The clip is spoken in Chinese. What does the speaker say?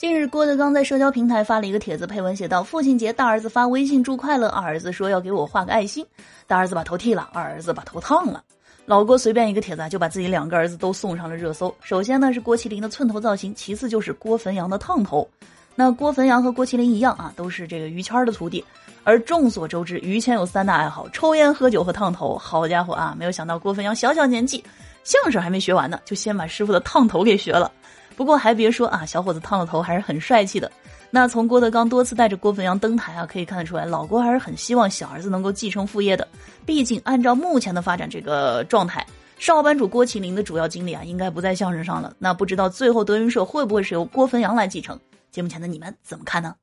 近日，郭德纲在社交平台发了一个帖子，配文写道：“父亲节，大儿子发微信祝快乐，二儿子说要给我画个爱心，大儿子把头剃了，二儿子把头烫了。”老郭随便一个帖子就把自己两个儿子都送上了热搜。首先呢是郭麒麟的寸头造型，其次就是郭汾阳的烫头。那郭汾阳和郭麒麟一样啊，都是这个于谦的徒弟。而众所周知，于谦有三大爱好：抽烟、喝酒和烫头。好家伙啊，没有想到郭汾阳小小年纪，相声还没学完呢，就先把师傅的烫头给学了。不过还别说啊，小伙子烫了头还是很帅气的。那从郭德纲多次带着郭汾阳登台啊，可以看得出来，老郭还是很希望小儿子能够继承父业的。毕竟按照目前的发展这个状态，少班主郭麒麟的主要精力啊，应该不在相声上了。那不知道最后德云社会不会是由郭汾阳来继承？节目前的你们怎么看呢？